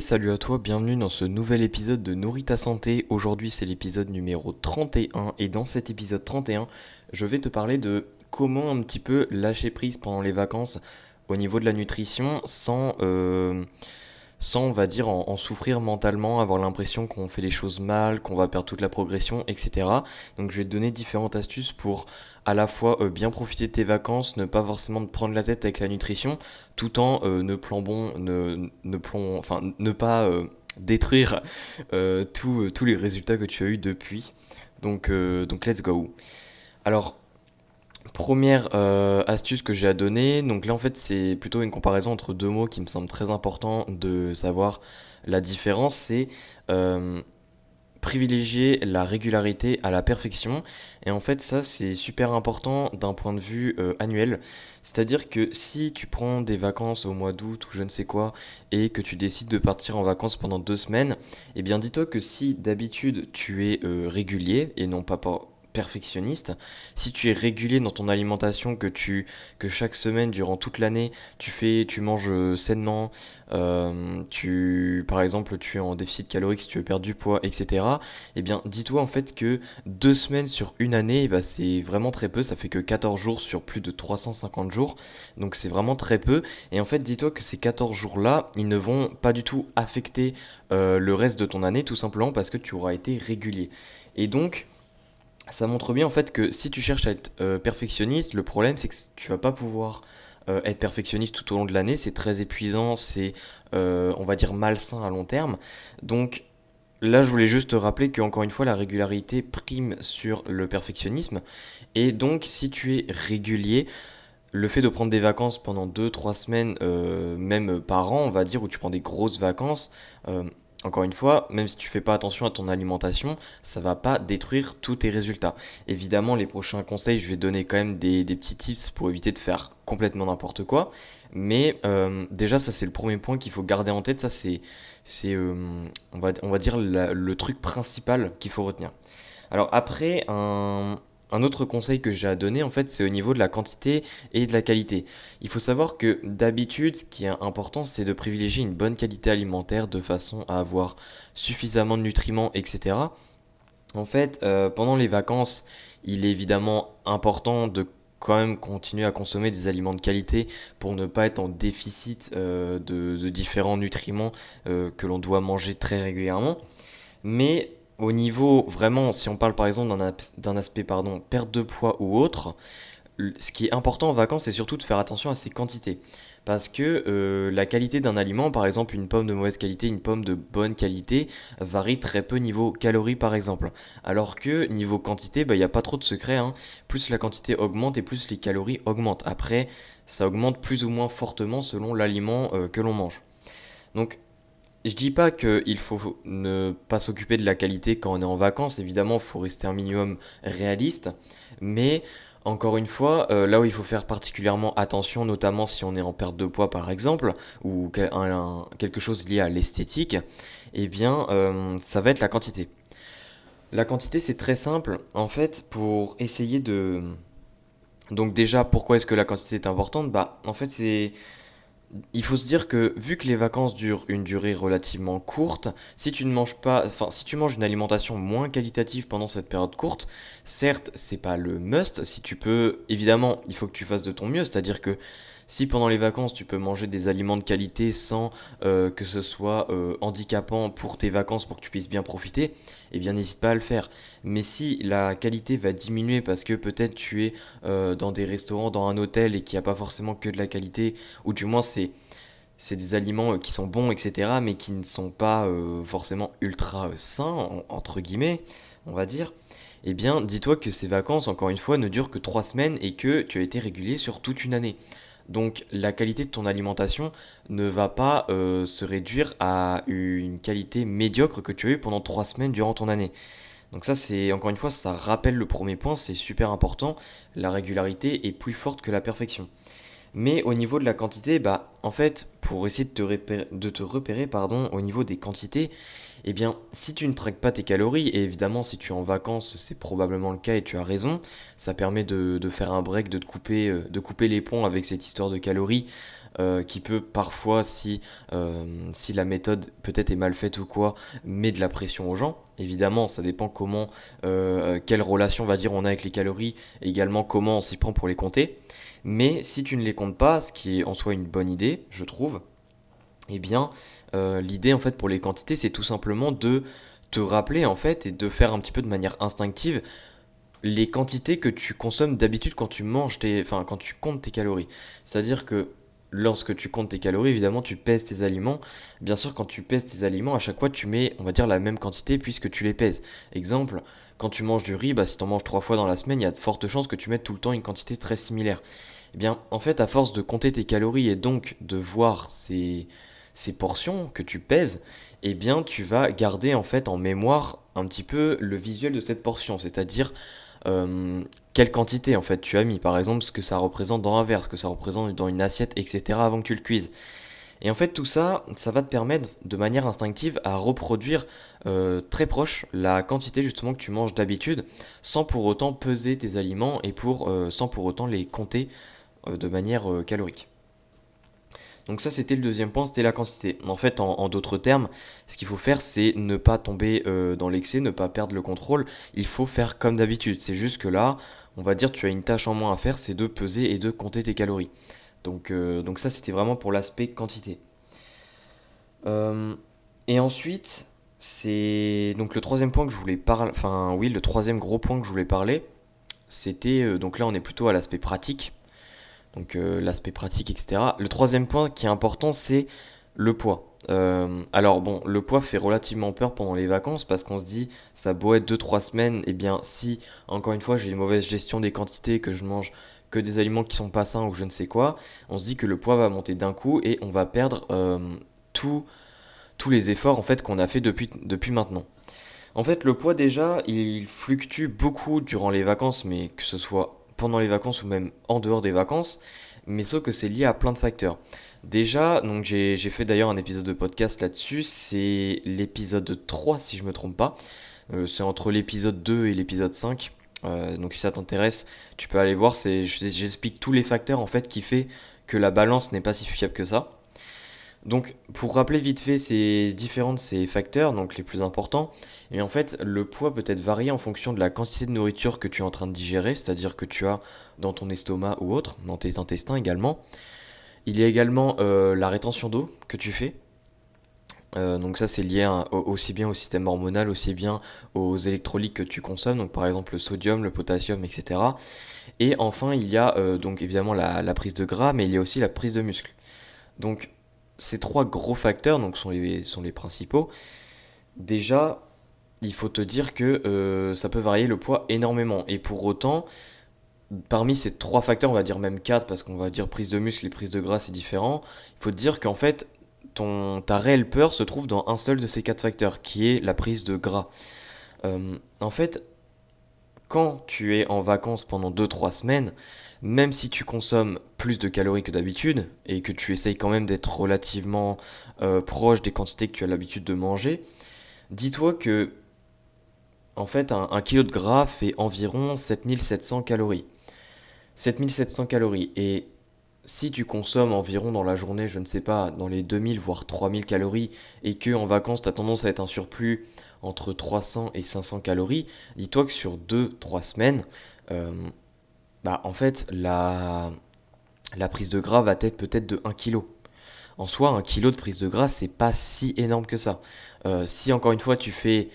Salut à toi, bienvenue dans ce nouvel épisode de Nourris ta santé. Aujourd'hui c'est l'épisode numéro 31 et dans cet épisode 31 je vais te parler de comment un petit peu lâcher prise pendant les vacances au niveau de la nutrition sans, euh, sans on va dire, en, souffrir mentalement, avoir l'impression qu'on fait les choses mal, qu'on va perdre toute la progression, etc. Donc je vais te donner différentes astuces pour à la fois euh, bien profiter de tes vacances, ne pas forcément te prendre la tête avec la nutrition, tout en euh, ne plombons, ne, ne plomb, enfin, ne pas euh, détruire tous les résultats que tu as eu depuis. Donc, donc let's go. Alors, première astuce que j'ai à donner, donc là en fait c'est plutôt une comparaison entre deux mots qui me semble très important de savoir la différence, c'est privilégier la régularité à la perfection. Et en fait, ça, c'est super important d'un point de vue euh, annuel. C'est-à-dire que si tu prends des vacances au mois d'août ou je ne sais quoi, et que tu décides de partir en vacances pendant deux semaines, eh bien dis-toi que si d'habitude tu es euh, régulier et non pas perfectionniste, si tu es régulier dans ton alimentation, que tu que chaque semaine durant toute l'année tu fais, tu manges euh, sainement, euh, tu par exemple tu es en déficit calorique si tu veux perdre du poids, etc. Eh bien dis-toi en fait que deux semaines sur une année, eh ben, c'est vraiment très peu, ça fait que 14 jours sur plus de 350 jours, donc c'est vraiment très peu. Et en fait dis-toi que ces 14 jours là, ils ne vont pas du tout affecter euh, le reste de ton année, tout simplement parce que tu auras été régulier. Et donc ça montre bien en fait que si tu cherches à être euh, perfectionniste, le problème c'est que tu vas pas pouvoir euh, être perfectionniste tout au long de l'année, c'est très épuisant, c'est euh, on va dire malsain à long terme. Donc là je voulais juste te rappeler qu'encore une fois la régularité prime sur le perfectionnisme et donc si tu es régulier, le fait de prendre des vacances pendant 2-3 semaines, même par an, on va dire, où tu prends des grosses vacances, encore une fois, même si tu fais pas attention à ton alimentation, ça va pas détruire tous tes résultats. Évidemment, les prochains conseils, je vais donner quand même des, petits tips pour éviter de faire complètement n'importe quoi. Mais euh, déjà, ça c'est le premier point qu'il faut garder en tête. Ça c'est, c'est euh, on, va, on va dire le truc principal qu'il faut retenir. Alors après, un, un autre conseil que j'ai à donner, en fait, c'est au niveau de la quantité et de la qualité. Il faut savoir que d'habitude, ce qui est important, c'est de privilégier une bonne qualité alimentaire de façon à avoir suffisamment de nutriments, etc. En fait, euh, pendant les vacances, il est évidemment important de quand même continuer à consommer des aliments de qualité pour ne pas être en déficit euh, de, différents nutriments euh, que l'on doit manger très régulièrement. Mais au niveau vraiment, si on parle par exemple d'un aspect pardon, perte de poids ou autre, ce qui est important en vacances, c'est surtout de faire attention à ses quantités. Parce que euh, la qualité d'un aliment, par exemple une pomme de mauvaise qualité, une pomme de bonne qualité, varie très peu niveau calories par exemple. Alors que niveau quantité, bah, il n'y a pas trop de secret. Hein. Plus la quantité augmente et plus les calories augmentent. Après, ça augmente plus ou moins fortement selon l'aliment euh, que l'on mange. Donc je dis pas qu'il faut ne pas s'occuper de la qualité quand on est en vacances, évidemment, il faut rester un minimum réaliste, mais encore une fois, euh, là où il faut faire particulièrement attention, notamment si on est en perte de poids par exemple, ou quelque chose lié à l'esthétique, eh bien, euh, ça va être la quantité. La quantité, c'est très simple, en fait, pour essayer de... Donc déjà, pourquoi est-ce que la quantité est importante? Bah, en fait, c'est il faut se dire que vu que les vacances durent une durée relativement courte, si tu ne manges pas, enfin si tu manges une alimentation moins qualitative pendant cette période courte, certes c'est pas le must. Si tu peux, évidemment, il faut que tu fasses de ton mieux, c'est-à-dire que si pendant les vacances tu peux manger des aliments de qualité sans euh, que ce soit euh, handicapant pour tes vacances pour que tu puisses bien profiter, eh bien n'hésite pas à le faire. Mais si la qualité va diminuer parce que peut-être tu es euh, dans des restaurants, dans un hôtel et qu'il n'y a pas forcément que de la qualité, ou du moins c'est des aliments qui sont bons, etc., mais qui ne sont pas forcément ultra sains, entre guillemets, on va dire, eh bien, dis-toi que ces vacances, encore une fois, ne durent que trois semaines et que tu as été régulier sur toute une année. Donc la qualité de ton alimentation ne va pas euh, se réduire à une qualité médiocre que tu as eu pendant trois semaines durant ton année. Donc ça c'est encore une fois ça rappelle le premier point, c'est super important. La régularité est plus forte que la perfection. Mais au niveau de la quantité, bah en fait pour essayer de te repérer, pardon, au niveau des quantités, Eh bien, si tu ne traques pas tes calories, et évidemment si tu es en vacances, c'est probablement le cas et tu as raison, ça permet de, faire un break, de, te couper, euh, de couper les ponts avec cette histoire de calories. Euh, qui peut parfois, si, euh, si la méthode peut-être est mal faite ou quoi, met de la pression aux gens. Évidemment, ça dépend comment, quelle relation on va dire on a avec les calories, également comment on s'y prend pour les compter. Mais si tu ne les comptes pas, ce qui est en soi une bonne idée, je trouve, eh bien, euh, l'idée en fait pour les quantités, c'est tout simplement de te rappeler en fait et de faire un petit peu de manière instinctive les quantités que tu consommes d'habitude quand tu manges tes, enfin quand tu comptes tes calories. C'est-à-dire que lorsque tu comptes tes calories, évidemment, tu pèses tes aliments. Bien sûr, quand tu pèses tes aliments, à chaque fois, tu mets, on va dire, la même quantité puisque tu les pèses. Exemple, quand tu manges du riz, bah, si tu en manges trois fois dans la semaine, il y a de fortes chances que tu mettes tout le temps une quantité très similaire. Eh bien, en fait, à force de compter tes calories et donc de voir ces, portions que tu pèses, eh bien tu vas garder en fait en mémoire un petit peu le visuel de cette portion, c'est-à-dire euh, quelle quantité en fait tu as mis, par exemple ce que ça représente dans un verre, ce que ça représente dans une assiette, etc. avant que tu le cuises. Et en fait tout ça, ça va te permettre de manière instinctive à reproduire euh, très proche la quantité justement que tu manges d'habitude, sans pour autant peser tes aliments et euh, sans pour autant les compter de manière calorique. Donc ça c'était le deuxième point, c'était la quantité. En fait, en, d'autres termes, ce qu'il faut faire, c'est ne pas tomber euh, dans l'excès, ne pas perdre le contrôle. Il faut faire comme d'habitude. C'est juste que là, on va dire, tu as une tâche en moins à faire, c'est de peser et de compter tes calories. Donc, euh, ça c'était vraiment pour l'aspect quantité. Euh, et ensuite, c'est donc le troisième point que je voulais parler. Enfin oui, le troisième gros point que je voulais parler, c'était donc là on est plutôt à l'aspect pratique donc euh, l'aspect pratique, etc. Le troisième point qui est important, c'est le poids. Euh, alors bon, le poids fait relativement peur pendant les vacances parce qu'on se dit, ça beau être 2-3 semaines, et eh bien si, encore une fois, j'ai une mauvaise gestion des quantités, que je mange que des aliments qui sont pas sains ou je ne sais quoi, on se dit que le poids va monter d'un coup et on va perdre euh, tous les efforts en fait qu'on a fait depuis, depuis maintenant. En fait, le poids déjà, il fluctue beaucoup durant les vacances, mais que ce soit pendant les vacances ou même en dehors des vacances, mais sauf que c'est lié à plein de facteurs. Déjà, donc j'ai fait d'ailleurs un épisode de podcast là-dessus, c'est l'épisode 3 si je me trompe pas. Euh, c'est entre l'épisode 2 et l'épisode 5. Euh, donc si ça t'intéresse, tu peux aller voir, j'explique tous les facteurs en fait qui fait que la balance n'est pas si fiable que ça. Donc, pour rappeler vite fait ces différents de ces facteurs, donc les plus importants, et en fait, le poids peut être varié en fonction de la quantité de nourriture que tu es en train de digérer, c'est-à-dire que tu as dans ton estomac ou autre, dans tes intestins également. Il y a également euh, la rétention d'eau que tu fais. Euh, donc ça c'est lié aussi bien au système hormonal, aussi bien aux électrolytes que tu consommes, donc par exemple le sodium, le potassium, etc. Et enfin il y a euh, donc évidemment la, la, prise de gras, mais il y a aussi la prise de muscle. Donc ces trois gros facteurs donc, sont, les, principaux. Déjà, il faut te dire que euh, ça peut varier le poids énormément. Et pour autant, parmi ces trois facteurs, on va dire même quatre, parce qu'on va dire prise de muscle et prise de gras, c'est différent. Il faut te dire qu'en fait, ton, ta réelle peur se trouve dans un seul de ces quatre facteurs, qui est la prise de gras. Euh, en fait, quand tu es en vacances pendant 2-3 semaines, même si tu consommes plus de calories que d'habitude et que tu essayes quand même d'être relativement euh, proche des quantités que tu as l'habitude de manger, dis-toi que en fait un, kilo de gras fait environ 7700 calories. 7700 calories et si tu consommes environ dans la journée, je ne sais pas, dans les 2000 voire 3000 calories et que en vacances tu tendance à être un surplus entre 300 et 500 calories, dis-toi que sur 2-3 semaines, euh, bah, en fait, la, la prise de gras va être peut-être de 1 kg. En soi, 1 kg de prise de gras, c'est pas si énorme que ça. Euh, si encore une fois tu fais.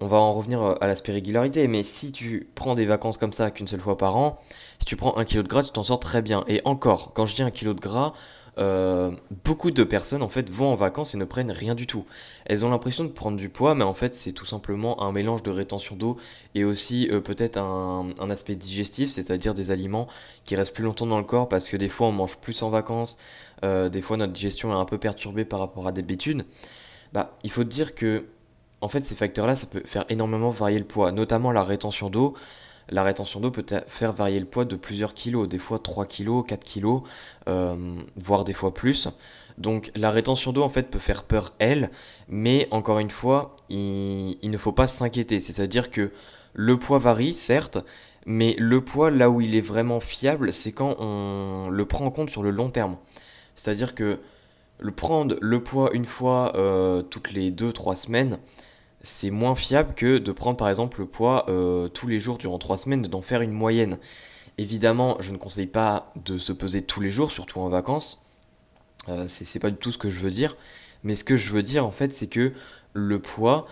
On va en revenir à l'aspect régularité, mais si tu prends des vacances comme ça qu'une seule fois par an, si tu prends 1 kg de gras, tu t'en sors très bien. Et encore, quand je dis 1 kg de gras, euh, beaucoup de personnes en fait vont en vacances et ne prennent rien du tout. Elles ont l'impression de prendre du poids, mais en fait c'est tout simplement un mélange de rétention d'eau et aussi euh, peut-être un, aspect digestif, c'est-à-dire des aliments qui restent plus longtemps dans le corps parce que des fois on mange plus en vacances, euh, des fois notre digestion est un peu perturbée par rapport à d'habitude. Bah, il faut dire que en fait ces facteurs-là ça peut faire énormément varier le poids, notamment la rétention d'eau. la rétention d'eau peut faire varier le poids de plusieurs kilos, des fois 3 kilos, 4 kilos, euh, voire des fois plus. Donc la rétention d'eau en fait peut faire peur elle, mais encore une fois, il, ne faut pas s'inquiéter. C'est-à-dire que le poids varie, certes, mais le poids là où il est vraiment fiable, c'est quand on le prend en compte sur le long terme. C'est-à-dire que prendre le poids une fois euh, toutes les 2-3 semaines, c'est moins fiable que de prendre par exemple le poids euh, tous les jours durant 3 semaines, d'en faire une moyenne. Évidemment, je ne conseille pas de se peser tous les jours, surtout en vacances. Euh, c'est pas du tout ce que je veux dire. Mais ce que je veux dire en fait, c'est que le poids,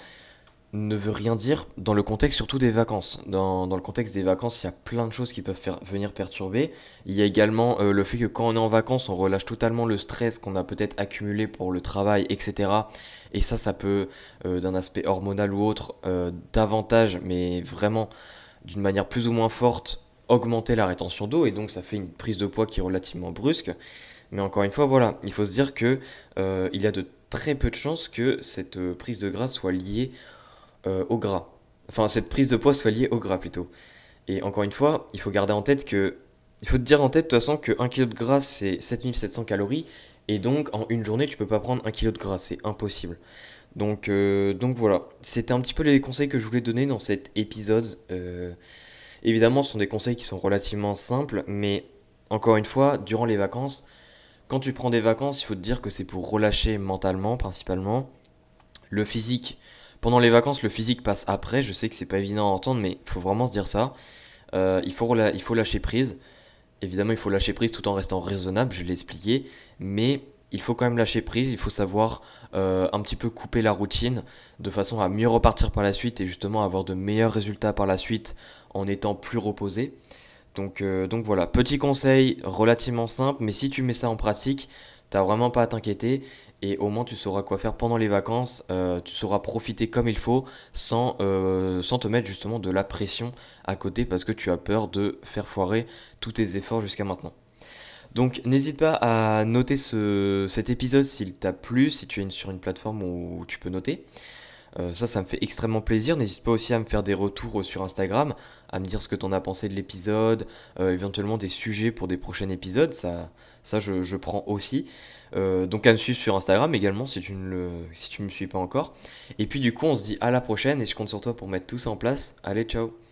ne veut rien dire dans le contexte surtout des vacances. Dans, le contexte des vacances, il y a plein de choses qui peuvent faire, venir perturber. Il y a également euh, le fait que quand on est en vacances, on relâche totalement le stress qu'on a peut-être accumulé pour le travail, etc. Et ça, ça peut, euh, d'un aspect hormonal ou autre, euh, davantage, mais vraiment d'une manière plus ou moins forte, augmenter la rétention d'eau. Et donc ça fait une prise de poids qui est relativement brusque. Mais encore une fois, voilà, il faut se dire que il y a de très peu de chances que cette prise de gras soit liée euh, au gras. Enfin, cette prise de poids soit liée au gras plutôt. Et encore une fois, il faut garder en tête que. Il faut te dire en tête de toute façon que 1 kg de gras c'est 7700 calories. Et donc en une journée, tu peux pas prendre 1 kg de gras, c'est impossible. Donc, euh, donc voilà, c'était un petit peu les conseils que je voulais donner dans cet épisode. Euh, évidemment, ce sont des conseils qui sont relativement simples, mais encore une fois, durant les vacances, quand tu prends des vacances, il faut te dire que c'est pour relâcher mentalement principalement. Le physique, pendant les vacances, le physique passe après. Je sais que c'est pas évident à entendre, mais il faut vraiment se dire ça. Euh, il, faut il faut lâcher prise. Évidemment, il faut lâcher prise tout en restant raisonnable, je l'ai expliqué. Mais il faut quand même lâcher prise. Il faut savoir euh, un petit peu couper la routine de façon à mieux repartir par la suite et justement avoir de meilleurs résultats par la suite en étant plus reposé. Donc, euh, donc voilà, petit conseil relativement simple, mais si tu mets ça en pratique, t'as vraiment pas à t'inquiéter et au moins tu sauras quoi faire pendant les vacances, euh, tu sauras profiter comme il faut sans, euh, sans te mettre justement de la pression à côté parce que tu as peur de faire foirer tous tes efforts jusqu'à maintenant. Donc n'hésite pas à noter ce, cet épisode s'il t'a plu, si tu es sur une plateforme où tu peux noter. Euh, ça, ça me fait extrêmement plaisir. N'hésite pas aussi à me faire des retours sur Instagram, à me dire ce que tu en as pensé de l'épisode, euh, éventuellement des sujets pour des prochains épisodes. Ça, ça je, prends aussi. Euh, donc à me suivre sur Instagram également si tu ne le, si tu me suis pas encore. Et puis du coup, on se dit à la prochaine et je compte sur toi pour mettre tout ça en place. Allez, ciao